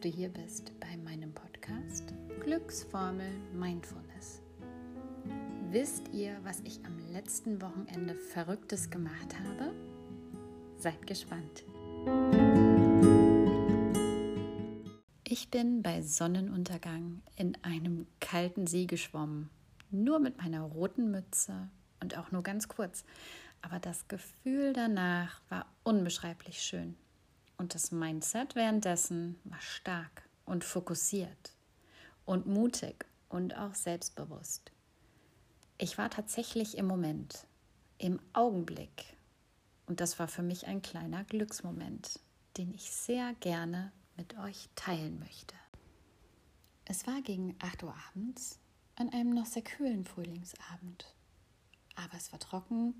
du hier bist bei meinem Podcast Glücksformel Mindfulness. Wisst ihr, was ich am letzten Wochenende Verrücktes gemacht habe? Seid gespannt. Ich bin bei Sonnenuntergang in einem kalten See geschwommen, nur mit meiner roten Mütze und auch nur ganz kurz. Aber das Gefühl danach war unbeschreiblich schön. Und das Mindset währenddessen war stark und fokussiert und mutig und auch selbstbewusst. Ich war tatsächlich im Moment, im Augenblick. Und das war für mich ein kleiner Glücksmoment, den ich sehr gerne mit euch teilen möchte. Es war gegen 8 Uhr abends an einem noch sehr kühlen Frühlingsabend. Aber es war trocken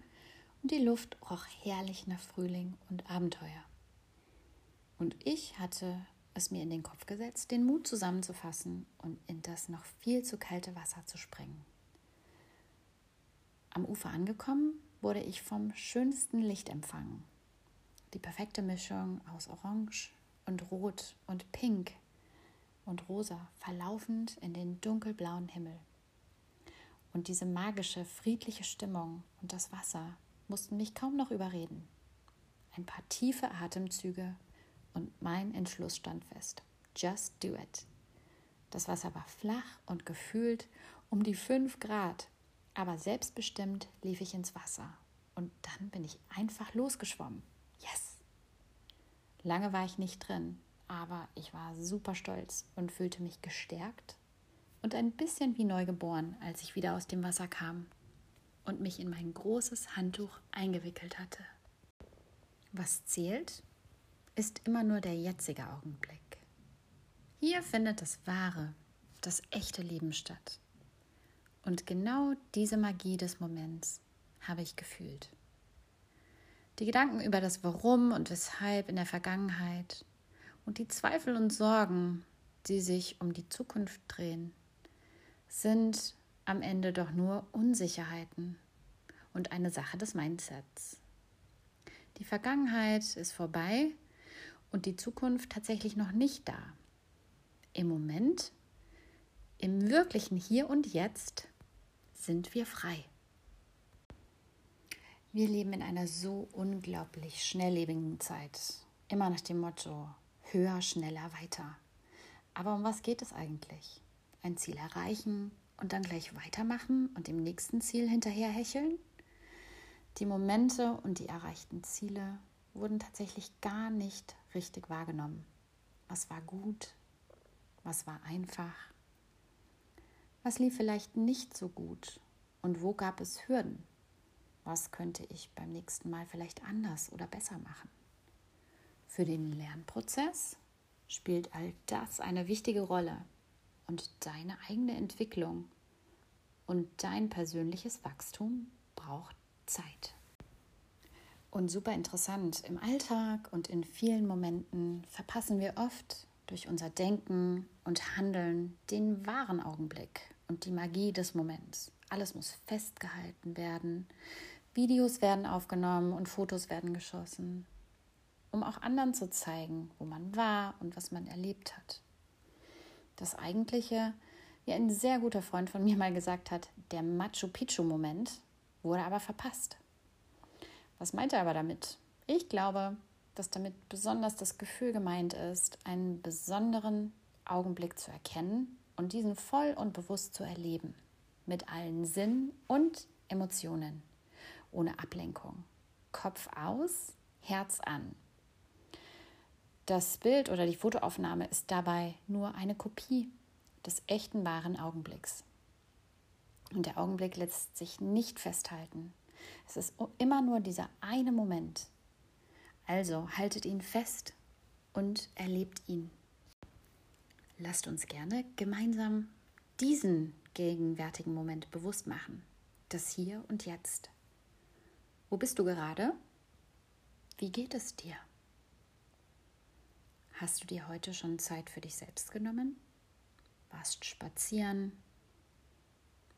und die Luft roch herrlich nach Frühling und Abenteuer. Und ich hatte es mir in den Kopf gesetzt, den Mut zusammenzufassen und in das noch viel zu kalte Wasser zu springen. Am Ufer angekommen, wurde ich vom schönsten Licht empfangen. Die perfekte Mischung aus Orange und Rot und Pink und Rosa verlaufend in den dunkelblauen Himmel. Und diese magische, friedliche Stimmung und das Wasser mussten mich kaum noch überreden. Ein paar tiefe Atemzüge und mein Entschluss stand fest. Just do it. Das Wasser war flach und gefühlt um die fünf Grad, aber selbstbestimmt lief ich ins Wasser und dann bin ich einfach losgeschwommen. Yes! Lange war ich nicht drin, aber ich war super stolz und fühlte mich gestärkt und ein bisschen wie neugeboren, als ich wieder aus dem Wasser kam und mich in mein großes Handtuch eingewickelt hatte. Was zählt, ist immer nur der jetzige Augenblick. Hier findet das wahre, das echte Leben statt. Und genau diese Magie des Moments habe ich gefühlt. Die Gedanken über das Warum und Weshalb in der Vergangenheit und die Zweifel und Sorgen, die sich um die Zukunft drehen, sind am Ende doch nur Unsicherheiten und eine Sache des Mindsets. Die Vergangenheit ist vorbei und die Zukunft tatsächlich noch nicht da. Im Moment, im wirklichen Hier und Jetzt sind wir frei. Wir leben in einer so unglaublich schnelllebigen Zeit. Immer nach dem Motto höher, schneller, weiter. Aber um was geht es eigentlich? Ein Ziel erreichen und dann gleich weitermachen und dem nächsten Ziel hinterher hecheln? Die Momente und die erreichten Ziele wurden tatsächlich gar nicht richtig wahrgenommen. Was war gut? Was war einfach? Was lief vielleicht nicht so gut? Und wo gab es Hürden? Was könnte ich beim nächsten Mal vielleicht anders oder besser machen? Für den Lernprozess spielt all das eine wichtige Rolle und deine eigene Entwicklung und dein persönliches Wachstum braucht Zeit. Und super interessant, im Alltag und in vielen Momenten verpassen wir oft durch unser Denken und Handeln den wahren Augenblick und die Magie des Moments. Alles muss festgehalten werden, Videos werden aufgenommen und Fotos werden geschossen, um auch anderen zu zeigen, wo man war und was man erlebt hat. Das eigentliche, wie ein sehr guter Freund von mir mal gesagt hat, der Machu Picchu-Moment wurde aber verpasst. Was meint er aber damit? Ich glaube, dass damit besonders das Gefühl gemeint ist, einen besonderen Augenblick zu erkennen und diesen voll und bewusst zu erleben. Mit allen Sinnen und Emotionen. Ohne Ablenkung. Kopf aus, Herz an. Das Bild oder die Fotoaufnahme ist dabei nur eine Kopie des echten wahren Augenblicks. Und der Augenblick lässt sich nicht festhalten. Es ist immer nur dieser eine Moment. Also haltet ihn fest und erlebt ihn. Lasst uns gerne gemeinsam diesen gegenwärtigen Moment bewusst machen. Das Hier und Jetzt. Wo bist du gerade? Wie geht es dir? Hast du dir heute schon Zeit für dich selbst genommen? Warst spazieren?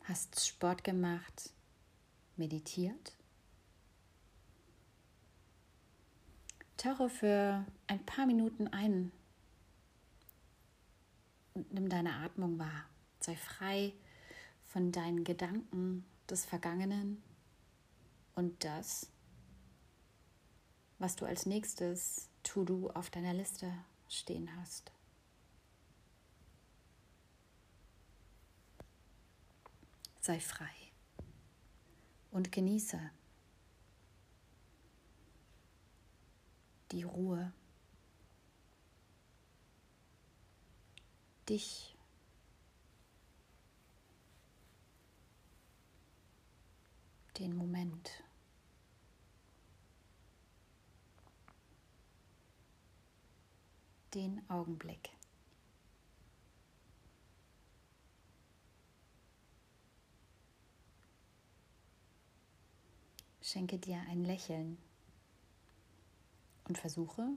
Hast Sport gemacht? Meditiert. Tauche für ein paar Minuten ein und nimm deine Atmung wahr. Sei frei von deinen Gedanken des Vergangenen und das, was du als nächstes To-Do auf deiner Liste stehen hast. Sei frei und genieße die Ruhe, dich. Den Moment. Den Augenblick. Schenke dir ein Lächeln und versuche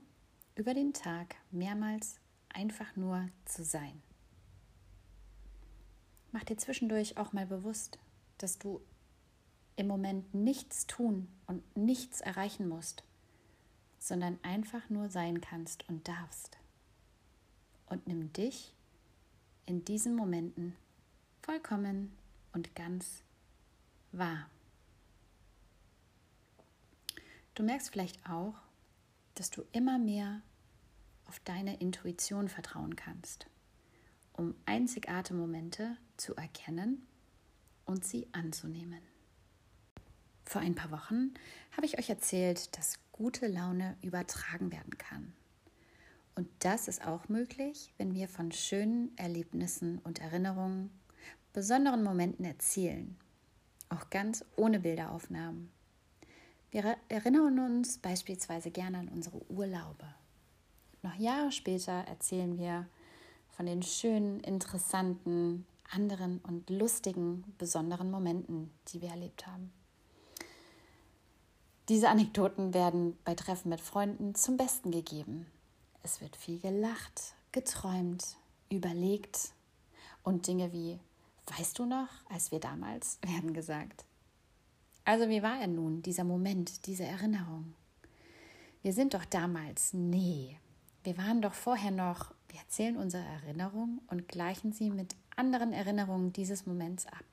über den Tag mehrmals einfach nur zu sein. Mach dir zwischendurch auch mal bewusst, dass du im Moment nichts tun und nichts erreichen musst, sondern einfach nur sein kannst und darfst. Und nimm dich in diesen Momenten vollkommen und ganz wahr. Du merkst vielleicht auch, dass du immer mehr auf deine Intuition vertrauen kannst, um einzigartige Momente zu erkennen und sie anzunehmen. Vor ein paar Wochen habe ich euch erzählt, dass gute Laune übertragen werden kann. Und das ist auch möglich, wenn wir von schönen Erlebnissen und Erinnerungen, besonderen Momenten erzählen, auch ganz ohne Bilderaufnahmen. Wir erinnern uns beispielsweise gerne an unsere Urlaube. Noch Jahre später erzählen wir von den schönen, interessanten, anderen und lustigen, besonderen Momenten, die wir erlebt haben. Diese Anekdoten werden bei Treffen mit Freunden zum Besten gegeben. Es wird viel gelacht, geträumt, überlegt und Dinge wie, weißt du noch, als wir damals, werden gesagt. Also wie war er nun, dieser Moment, diese Erinnerung? Wir sind doch damals, nee, wir waren doch vorher noch, wir erzählen unsere Erinnerung und gleichen sie mit anderen Erinnerungen dieses Moments ab.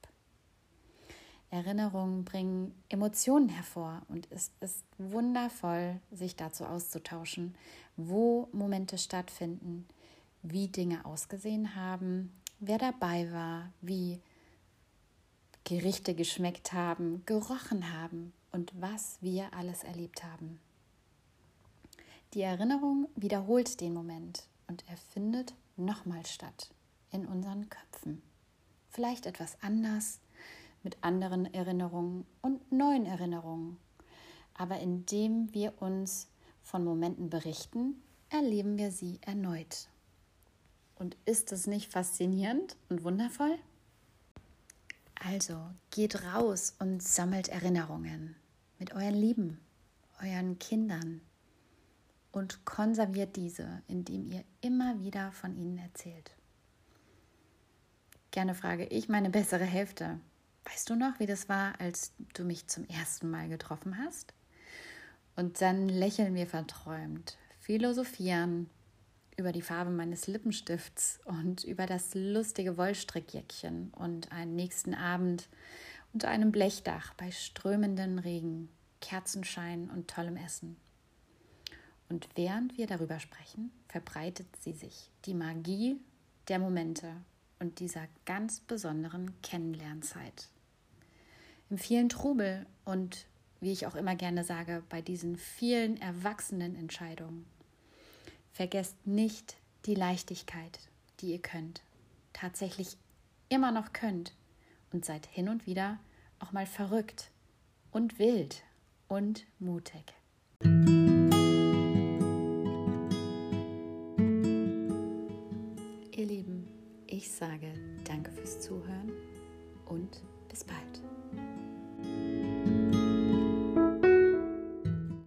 Erinnerungen bringen Emotionen hervor und es ist wundervoll, sich dazu auszutauschen, wo Momente stattfinden, wie Dinge ausgesehen haben, wer dabei war, wie Gerichte geschmeckt haben, gerochen haben und was wir alles erlebt haben. Die Erinnerung wiederholt den Moment und er findet nochmal statt in unseren Köpfen. Vielleicht etwas anders, mit anderen Erinnerungen und neuen Erinnerungen. Aber indem wir uns von Momenten berichten, erleben wir sie erneut. Und ist es nicht faszinierend und wundervoll? Also geht raus und sammelt Erinnerungen mit euren Lieben, euren Kindern und konserviert diese, indem ihr immer wieder von ihnen erzählt. Gerne frage ich meine bessere Hälfte. Weißt du noch, wie das war, als du mich zum ersten Mal getroffen hast? Und dann lächeln wir verträumt, philosophieren über die Farbe meines Lippenstifts und über das lustige Wollstrickjäckchen und einen nächsten Abend unter einem Blechdach bei strömenden Regen, Kerzenschein und tollem Essen. Und während wir darüber sprechen, verbreitet sie sich die Magie der Momente und dieser ganz besonderen Kennenlernzeit. Im vielen Trubel und, wie ich auch immer gerne sage, bei diesen vielen erwachsenen Entscheidungen Vergesst nicht die Leichtigkeit, die ihr könnt, tatsächlich immer noch könnt und seid hin und wieder auch mal verrückt und wild und mutig. Ihr Lieben, ich sage danke fürs Zuhören und bis bald.